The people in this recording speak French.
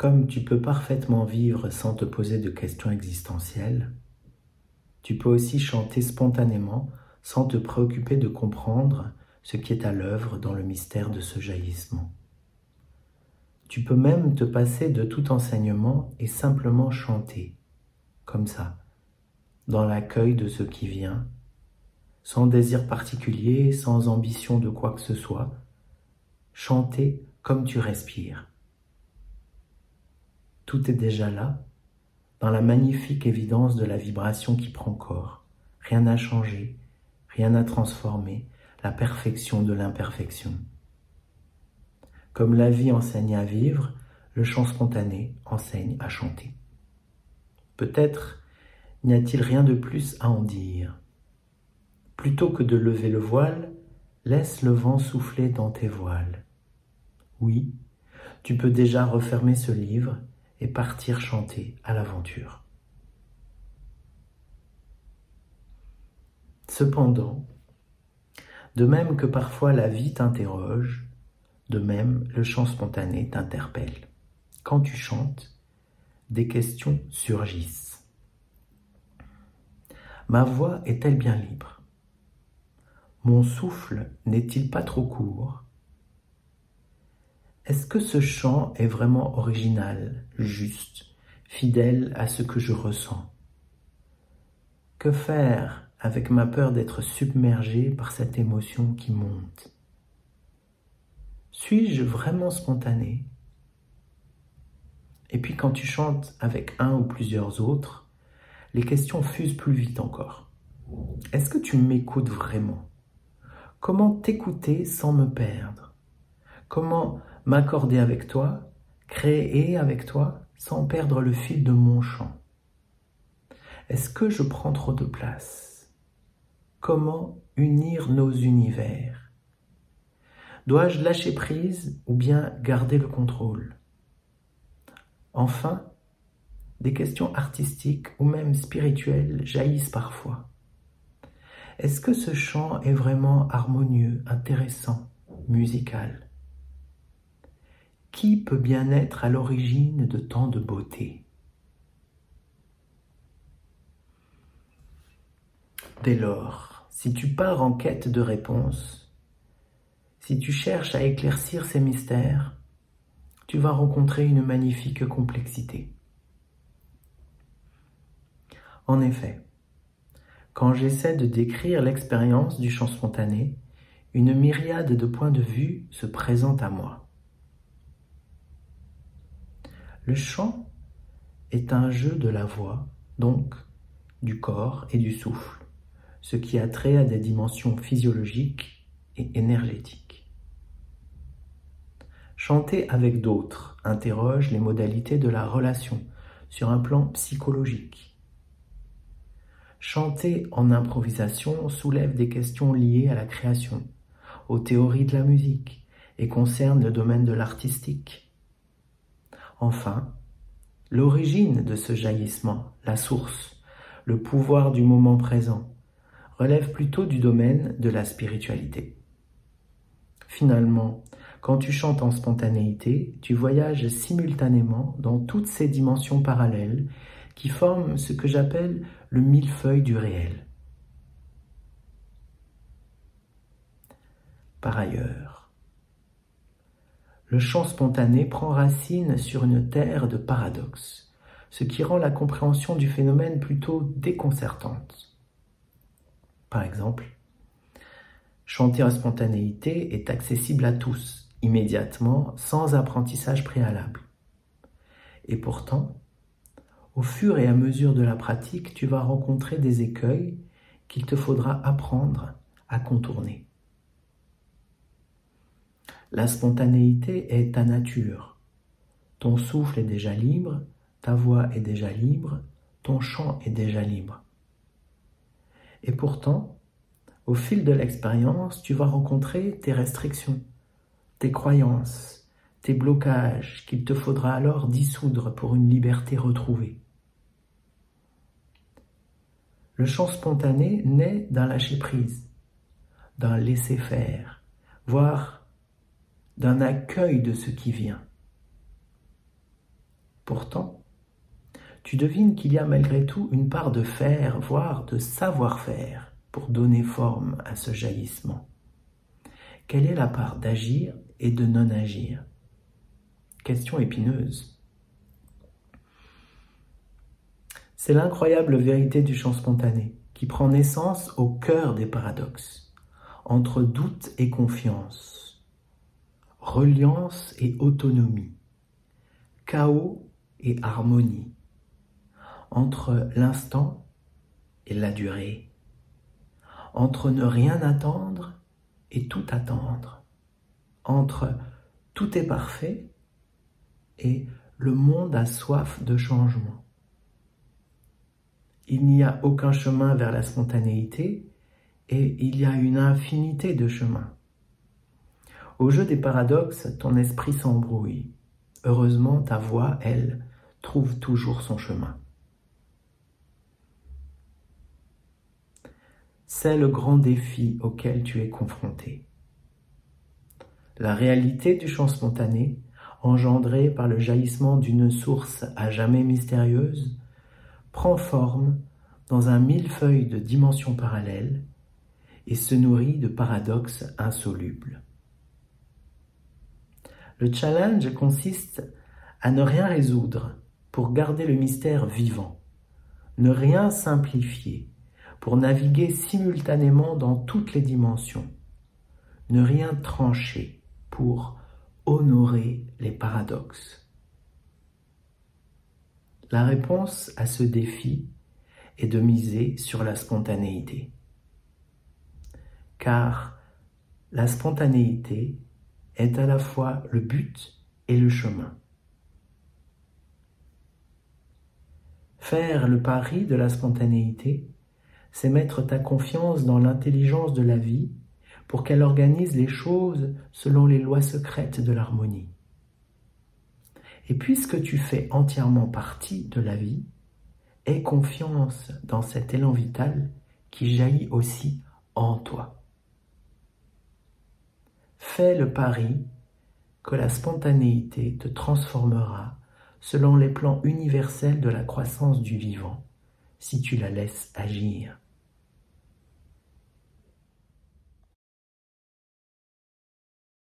Comme tu peux parfaitement vivre sans te poser de questions existentielles, tu peux aussi chanter spontanément sans te préoccuper de comprendre ce qui est à l'œuvre dans le mystère de ce jaillissement. Tu peux même te passer de tout enseignement et simplement chanter, comme ça, dans l'accueil de ce qui vient, sans désir particulier, sans ambition de quoi que ce soit, chanter comme tu respires. Tout est déjà là, dans la magnifique évidence de la vibration qui prend corps. Rien n'a changé, rien n'a transformé, la perfection de l'imperfection. Comme la vie enseigne à vivre, le chant spontané enseigne à chanter. Peut-être n'y a-t-il rien de plus à en dire. Plutôt que de lever le voile, laisse le vent souffler dans tes voiles. Oui, tu peux déjà refermer ce livre et partir chanter à l'aventure. Cependant, de même que parfois la vie t'interroge, de même le chant spontané t'interpelle. Quand tu chantes, des questions surgissent. Ma voix est-elle bien libre? Mon souffle n'est-il pas trop court? Est-ce que ce chant est vraiment original, juste, fidèle à ce que je ressens? Que faire avec ma peur d'être submergé par cette émotion qui monte? Suis-je vraiment spontané? Et puis quand tu chantes avec un ou plusieurs autres, les questions fusent plus vite encore. Est-ce que tu m'écoutes vraiment? Comment t'écouter sans me perdre? Comment m'accorder avec toi, créer avec toi sans perdre le fil de mon chant Est-ce que je prends trop de place? Comment unir nos univers? Dois-je lâcher prise ou bien garder le contrôle? Enfin, des questions artistiques ou même spirituelles jaillissent parfois. Est-ce que ce chant est vraiment harmonieux, intéressant, musical? Qui peut bien être à l'origine de tant de beauté Dès lors, si tu pars en quête de réponses, si tu cherches à éclaircir ces mystères, tu vas rencontrer une magnifique complexité. En effet, quand j'essaie de décrire l'expérience du chant spontané, une myriade de points de vue se présentent à moi. Le chant est un jeu de la voix, donc du corps et du souffle ce qui a trait à des dimensions physiologiques et énergétiques. Chanter avec d'autres interroge les modalités de la relation sur un plan psychologique. Chanter en improvisation soulève des questions liées à la création, aux théories de la musique et concerne le domaine de l'artistique. Enfin, l'origine de ce jaillissement, la source, le pouvoir du moment présent, relève plutôt du domaine de la spiritualité. Finalement, quand tu chantes en spontanéité, tu voyages simultanément dans toutes ces dimensions parallèles qui forment ce que j'appelle le millefeuille du réel. Par ailleurs, le chant spontané prend racine sur une terre de paradoxes, ce qui rend la compréhension du phénomène plutôt déconcertante. Par exemple, chanter en spontanéité est accessible à tous, immédiatement, sans apprentissage préalable. Et pourtant, au fur et à mesure de la pratique, tu vas rencontrer des écueils qu'il te faudra apprendre à contourner. La spontanéité est ta nature. Ton souffle est déjà libre, ta voix est déjà libre, ton chant est déjà libre. Et pourtant, au fil de l'expérience, tu vas rencontrer tes restrictions, tes croyances, tes blocages qu'il te faudra alors dissoudre pour une liberté retrouvée. Le chant spontané naît d'un lâcher-prise, d'un laisser-faire, voire d'un accueil de ce qui vient. Pourtant, tu devines qu'il y a malgré tout une part de faire, voire de savoir-faire, pour donner forme à ce jaillissement. Quelle est la part d'agir et de non-agir? Question épineuse. C'est l'incroyable vérité du chant spontané qui prend naissance au cœur des paradoxes, entre doute et confiance, reliance et autonomie, chaos et harmonie, entre l'instant et la durée, entre ne rien attendre et tout attendre, entre tout est parfait et le monde a soif de changement. Il n'y a aucun chemin vers la spontanéité et il y a une infinité de chemins. Au jeu des paradoxes, ton esprit s'embrouille. Heureusement, ta voix, elle, trouve toujours son chemin. C'est le grand défi auquel tu es confronté. La réalité du chant spontané, engendrée par le jaillissement d'une source à jamais mystérieuse, prend forme dans un millefeuille de dimensions parallèles et se nourrit de paradoxes insolubles. Le challenge consiste à ne rien résoudre pour garder le mystère vivant, ne rien simplifier pour naviguer simultanément dans toutes les dimensions, ne rien trancher pour honorer les paradoxes. La réponse à ce défi est de miser sur la spontanéité. Car la spontanéité est à la fois le but et le chemin. Faire le pari de la spontanéité c'est mettre ta confiance dans l'intelligence de la vie pour qu'elle organise les choses selon les lois secrètes de l'harmonie. Et puisque tu fais entièrement partie de la vie, aie confiance dans cet élan vital qui jaillit aussi en toi. Fais le pari que la spontanéité te transformera selon les plans universels de la croissance du vivant si tu la laisses agir.